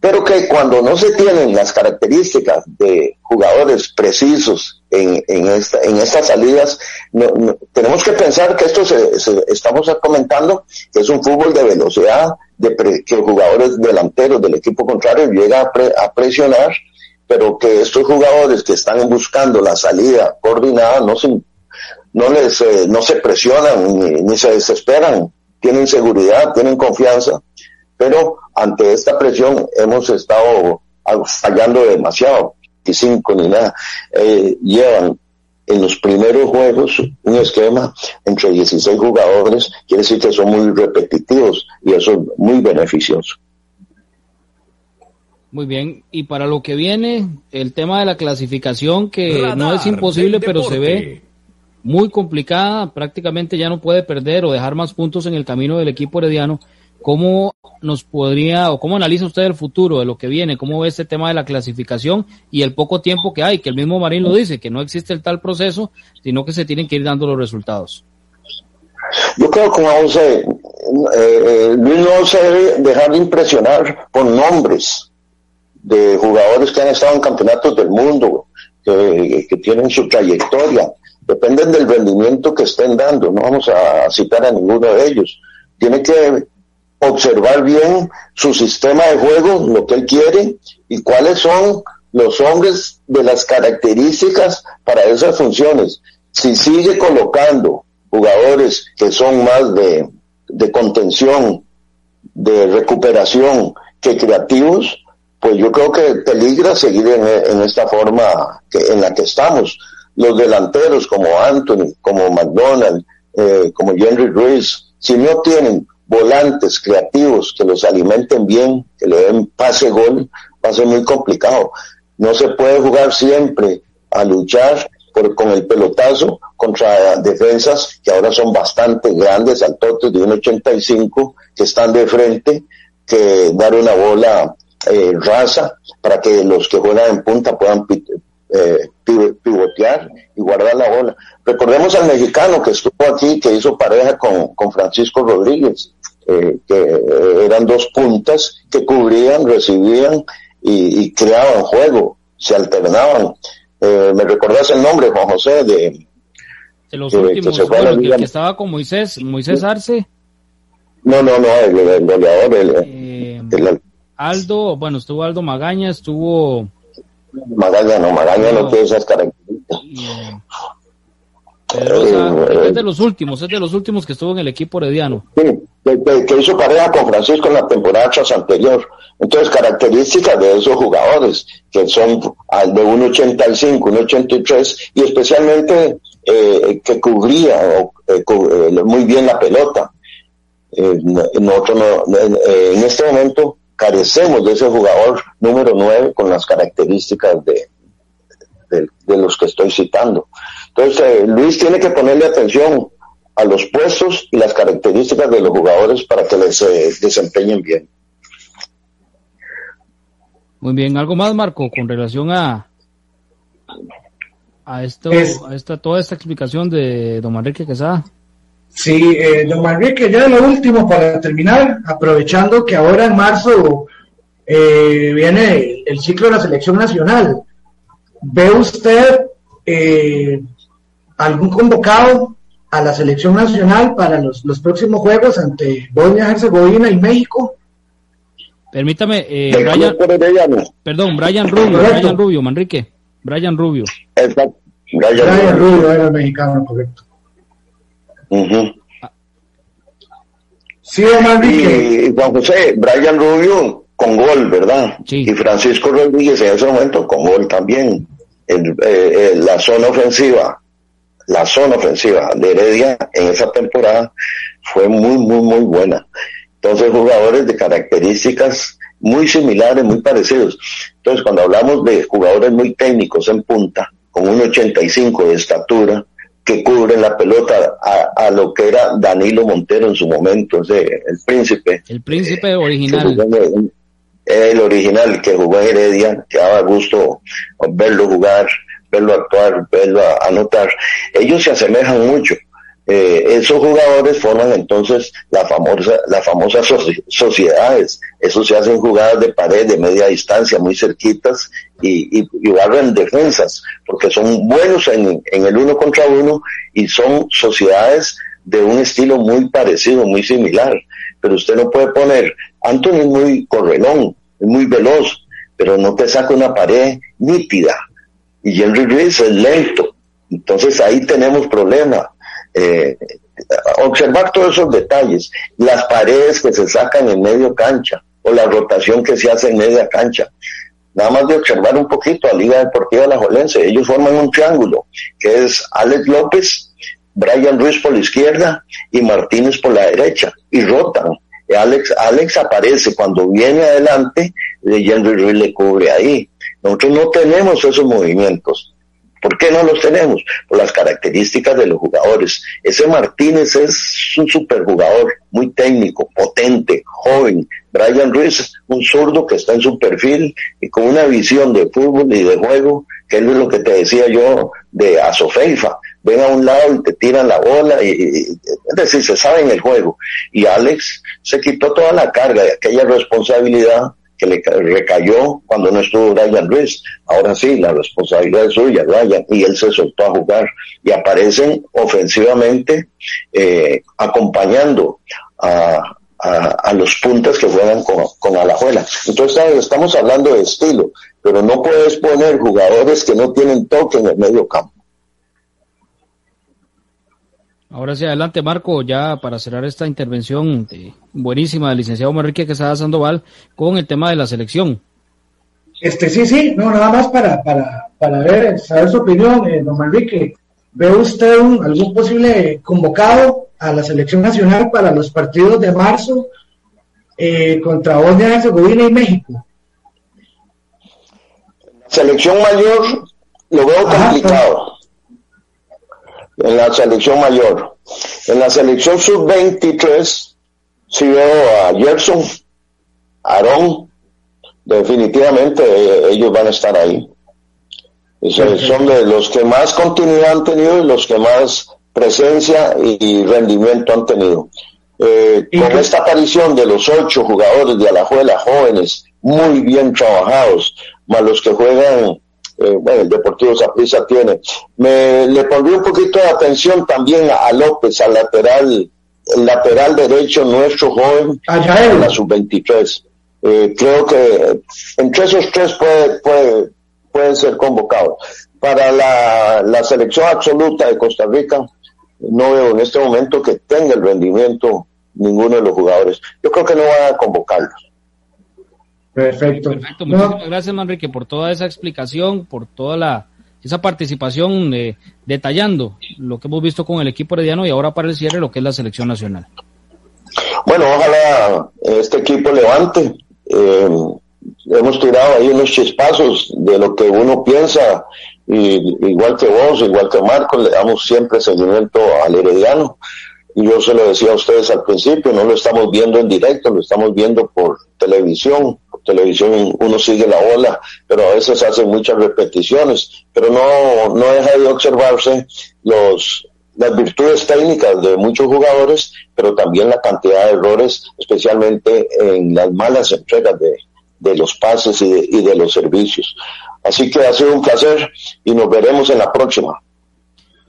pero que cuando no se tienen las características de jugadores precisos en, esta, en estas salidas, tenemos que pensar que esto se, estamos comentando que es un fútbol de velocidad, de que jugadores delanteros del equipo contrario llegan a, presionar, pero que estos jugadores que están buscando la salida coordinada no se, no les, eh, no se presionan ni, ni se desesperan, tienen seguridad, tienen confianza pero ante esta presión hemos estado fallando demasiado, y cinco ni nada. Eh, llevan en los primeros juegos un esquema entre 16 jugadores, quiere decir que son muy repetitivos y eso es muy beneficioso. Muy bien, y para lo que viene, el tema de la clasificación, que no es imposible, pero se ve muy complicada, prácticamente ya no puede perder o dejar más puntos en el camino del equipo herediano. ¿Cómo nos podría o cómo analiza usted el futuro de lo que viene? ¿Cómo ve este tema de la clasificación y el poco tiempo que hay? Que el mismo Marín lo dice, que no existe el tal proceso, sino que se tienen que ir dando los resultados. Yo creo que vamos a, eh, eh, no se debe dejar de impresionar por nombres de jugadores que han estado en campeonatos del mundo, que, que tienen su trayectoria, dependen del rendimiento que estén dando, no vamos a citar a ninguno de ellos. Tiene que observar bien su sistema de juego, lo que él quiere y cuáles son los hombres de las características para esas funciones. Si sigue colocando jugadores que son más de, de contención, de recuperación que creativos, pues yo creo que peligra seguir en, esta forma que, en la que estamos. Los delanteros como Anthony, como McDonald, eh, como Henry Ruiz, si no tienen volantes creativos que los alimenten bien, que le den pase gol, va a ser muy complicado. No se puede jugar siempre a luchar por, con el pelotazo contra defensas que ahora son bastante grandes, altotes de 1,85, que están de frente, que dar una bola eh, raza para que los que juegan en punta puedan eh, pivotear y guardar la bola. Recordemos al mexicano que estuvo aquí, que hizo pareja con, con Francisco Rodríguez, eh, que eran dos puntas que cubrían, recibían y, creaban juego, se alternaban. Eh, ¿Me recordás el nombre, Juan José? De, los últimos, que, que, estaba con Moisés, Moisés Arce. No, no, no, el, goleador, eh, el, Aldo, bueno, estuvo Aldo Magaña, estuvo... Magaña, no, Magaña no, tiene esas características. Eh, es de los últimos, es de los últimos que estuvo en el equipo herediano. Sí, que, hizo pareja con Francisco en la temporada tras anterior. Entonces, características de esos jugadores, que son al de 1,85, 1,83, y especialmente eh, que cubría eh, muy bien la pelota. nosotros no, en este momento carecemos de ese jugador número 9 con las características de, de, los que estoy citando. Entonces, eh, Luis tiene que ponerle atención a los puestos y las características de los jugadores para que les eh, desempeñen bien. Muy bien, algo más, Marco, con relación a a esto, a esta toda esta explicación de Don Manrique Quesada. Sí, eh, don Manrique, ya lo último para terminar, aprovechando que ahora en marzo eh, viene el ciclo de la selección nacional. ¿Ve usted eh, algún convocado a la selección nacional para los, próximos juegos ante Bosnia, Herzegovina y México? Permítame, eh, Brian, perdón, Brian Rubio, Brian Rubio, Manrique, Brian Rubio. Brian, Rubio era el mexicano, correcto. Sí, y, Juan José, Brian Rubio con gol, ¿verdad? Y Francisco Rodríguez en ese momento con gol también. Eh, eh, la zona ofensiva, la zona ofensiva de Heredia en esa temporada fue muy, muy, muy buena. Entonces, jugadores de características muy similares, muy parecidos. Entonces, cuando hablamos de jugadores muy técnicos en punta, con un 85 de estatura, que cubren la pelota a, lo que era Danilo Montero en su momento, el príncipe. El príncipe original. El original que jugó en Heredia, que daba gusto verlo jugar, verlo actuar, verlo anotar. Ellos se asemejan mucho eh, esos jugadores forman entonces la famosa, las famosas sociedades. Eso se hacen jugadas de pared de media distancia, muy cerquitas, y, y, y barren defensas, porque son buenos en, en el uno contra uno y son sociedades de un estilo muy parecido, muy similar. Pero usted no puede poner, Anthony es muy correlón, es muy veloz, pero no te saca una pared nítida. Y Henry Ruiz es lento. Entonces ahí tenemos problemas eh, observar todos esos detalles, las paredes que se sacan en medio cancha o la rotación que se hace en media cancha. Nada más de observar un poquito a Liga Deportiva La Jolense, ellos forman un triángulo que es Alex López, Brian Ruiz por la izquierda y Martínez por la derecha y rotan. Alex, Alex aparece cuando viene adelante, Henry Ruiz le cubre ahí. Nosotros no tenemos esos movimientos. ¿Por qué no los tenemos? Por las características de los jugadores. Ese Martínez es un superjugador, muy técnico, potente, joven. Brian Ruiz, un zurdo que está en su perfil y con una visión de fútbol y de juego, que es lo que te decía yo de Asofeifa. Ven a un lado y te tiran la bola, y, es decir, se sabe en el juego. Y Alex se quitó toda la carga de aquella responsabilidad que le recayó cuando no estuvo Brian Ruiz. Ahora sí, la responsabilidad es suya, Brian, y él se soltó a jugar. Y aparecen ofensivamente eh, acompañando a, a, los puntas que juegan con, con Alajuela. Entonces estamos hablando de estilo, pero no puedes poner jugadores que no tienen toque en el medio campo. Ahora sí, adelante Marco, ya para cerrar esta intervención buenísima del licenciado Manrique Quesada Sandoval con el tema de la selección. Este, sí, sí, no, nada más para, para, para ver, saber su opinión, eh, don Manrique. ¿Ve usted algún posible convocado a la selección nacional para los partidos de marzo eh, contra Bosnia Herzegovina y México? Selección mayor lo veo complicado en la selección mayor. En la selección sub-23 si veo a Gerson, Aarón, definitivamente eh, ellos van a estar ahí. son de los que más continuidad han tenido y los que más presencia y rendimiento han tenido. Eh, con esta aparición de los ocho jugadores de Alajuela jóvenes, muy bien trabajados, más los que juegan eh, bueno, el Deportivo Zaprisa tiene. Me le pondría un poquito de atención también a, López, al lateral, el lateral derecho nuestro joven, en la sub-23. Eh, creo que entre esos tres puede, puede, puede ser convocado. Para la, la selección absoluta de Costa Rica, no veo en este momento que tenga el rendimiento ninguno de los jugadores. Yo creo que no van a convocarlos. Perfecto. Muchísimas gracias, Manrique, por toda esa explicación, por toda la esa participación eh, detallando lo que hemos visto con el equipo herediano y ahora para el cierre lo que es la selección nacional. Bueno, ojalá este equipo levante. Eh, hemos tirado ahí unos chispazos de lo que uno piensa, y, igual que vos, igual que Marco, le damos siempre seguimiento al herediano. Y yo se lo decía a ustedes al principio, no lo estamos viendo en directo, lo estamos viendo por televisión, televisión uno sigue la ola, pero a veces hace muchas repeticiones, pero no, no deja de observarse los, las virtudes técnicas de muchos jugadores, pero también la cantidad de errores, especialmente en las malas entregas de, de los pases y de, y de los servicios. Así que ha sido un placer y nos veremos en la próxima.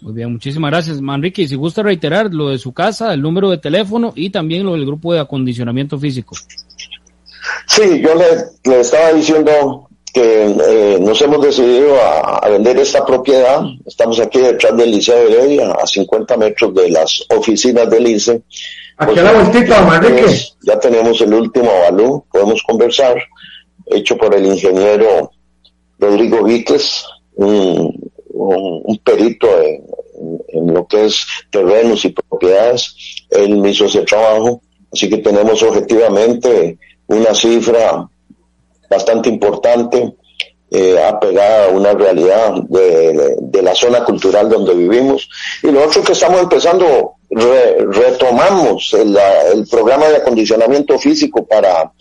Muy bien, muchísimas gracias, Manrique. Si gusta reiterar lo de su casa, el número de teléfono y también lo del grupo de acondicionamiento físico. Sí, yo le, estaba diciendo que eh, nos hemos decidido a, vender esta propiedad. Estamos aquí detrás del Liceo de Heredia, a 50 metros de las oficinas del ICE. Aquí a la vueltita, Manrique. Ya tenemos el último avalú, podemos conversar, hecho por el ingeniero Rodrigo Víquez, un, perito en, lo que es terrenos y propiedades. Él me hizo ese trabajo, así que tenemos objetivamente una cifra bastante importante, eh, apegada a una realidad de, la zona cultural donde vivimos. Y lo otro que estamos empezando, retomamos el, programa de acondicionamiento físico para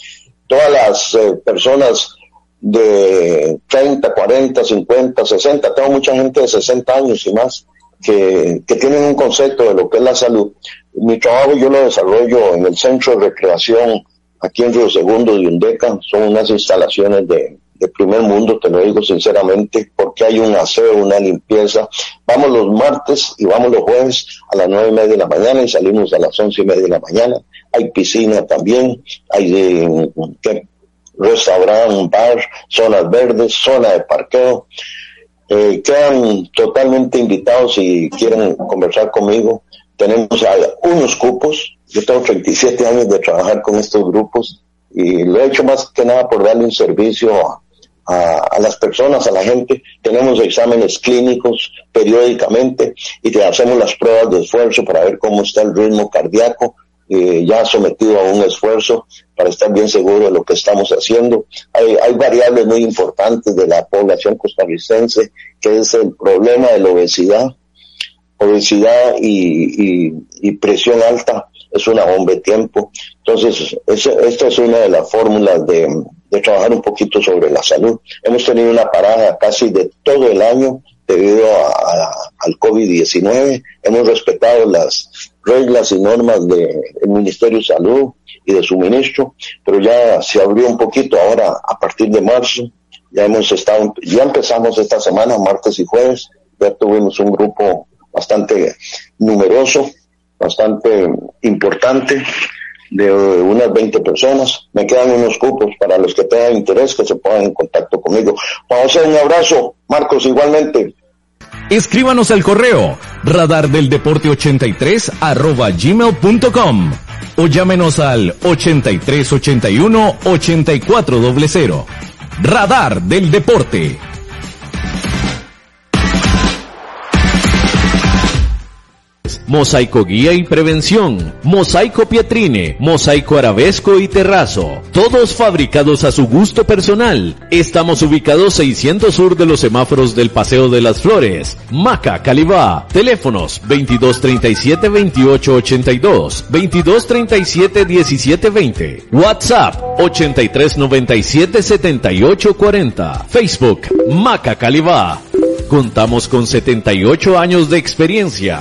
todas las eh, personas de 30, 40, 50, 60, tengo mucha gente de 60 años y más que, que tienen un concepto de lo que es la salud. Mi trabajo yo lo desarrollo en el Centro de Recreación aquí en Río Segundo de Undeca son unas instalaciones de, primer mundo, te lo digo sinceramente, porque hay un aseo, una limpieza. Vamos los martes y vamos los jueves a las nueve y media de la mañana y salimos a las once y media de la mañana. Hay piscina también, hay de, restaurante, bar, zonas verdes, zona de parqueo. Eh, quedan totalmente invitados si quieren conversar conmigo. Tenemos unos cupos, yo tengo 37 años de trabajar con estos grupos y lo he hecho más que nada por darle un servicio a, las personas, a la gente. Tenemos exámenes clínicos periódicamente y te hacemos las pruebas de esfuerzo para ver cómo está el ritmo cardíaco, eh, ya sometido a un esfuerzo para estar bien seguro de lo que estamos haciendo. Hay, variables muy importantes de la población costarricense, que es el problema de la obesidad, obesidad y, y presión alta es una bomba de tiempo. Entonces, esta es una de las fórmulas de, trabajar un poquito sobre la salud. Hemos tenido una parada casi de todo el año debido al COVID-19. Hemos respetado las reglas y normas del Ministerio de Salud y de suministro, pero ya se abrió un poquito ahora a partir de marzo. Ya hemos estado, ya empezamos esta semana, martes y jueves, ya tuvimos un grupo bastante numeroso bastante importante de unas 20 personas. Me quedan unos cupos para los que tengan interés que se pongan en contacto conmigo. A hacer un abrazo, Marcos, igualmente. Escríbanos al correo radardeldeporte83 arroba gmail.com o llámenos al 8381 8400. Radar del Deporte. Mosaico Guía y Prevención, Mosaico Pietrine, Mosaico Arabesco y Terrazo, todos fabricados a su gusto personal. Estamos ubicados 600 sur de los semáforos del Paseo de las Flores, Maca, Calibá, teléfonos 2237-2882, 2237-1720, WhatsApp 8397-7840, Facebook Maca Calibá. Contamos con 78 años de experiencia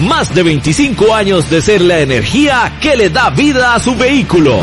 Más de 25 años de ser la energía que le da vida a su vehículo.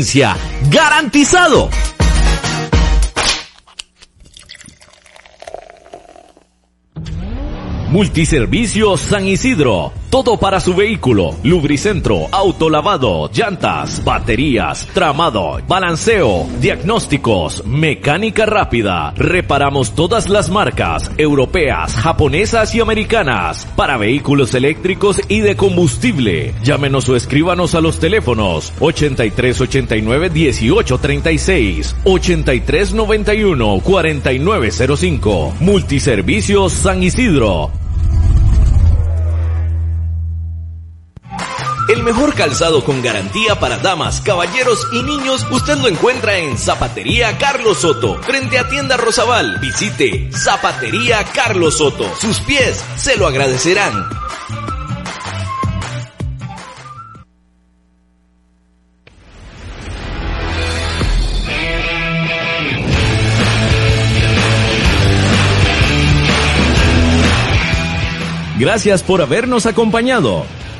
¡Garantizado! Multiservicios San Isidro todo para su vehículo. Lubricentro, autolavado, llantas, baterías, tramado, balanceo, diagnósticos, mecánica rápida. Reparamos todas las marcas, europeas, japonesas y americanas, para vehículos eléctricos y de combustible. Llámenos o escríbanos a los teléfonos 8389 1836, 8391 4905. Multiservicios San Isidro. El mejor calzado con garantía para damas, caballeros y niños usted lo encuentra en Zapatería Carlos Soto, frente a Tienda Rosabal. Visite Zapatería Carlos Soto. Sus pies se lo agradecerán. Gracias por habernos acompañado.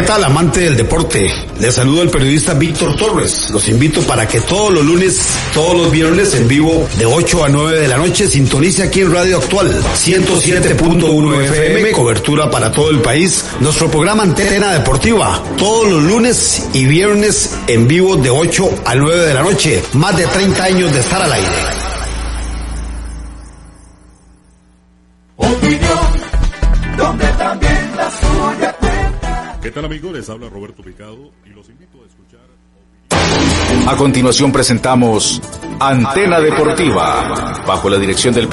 ¿Qué tal, amante del deporte? Les saludo el periodista Víctor Torres. Los invito para que todos los lunes, todos los viernes en vivo, de 8 a 9 de la noche, sintonice aquí en Radio Actual 107.1 FM, cobertura para todo el país. Nuestro programa Antena Deportiva, todos los lunes y viernes en vivo de 8 a 9 de la noche. Más de 30 años de estar al aire. ¿Qué tal amigos? Les habla Roberto Picado y los invito a escuchar. A continuación presentamos Antena Deportiva, bajo la dirección del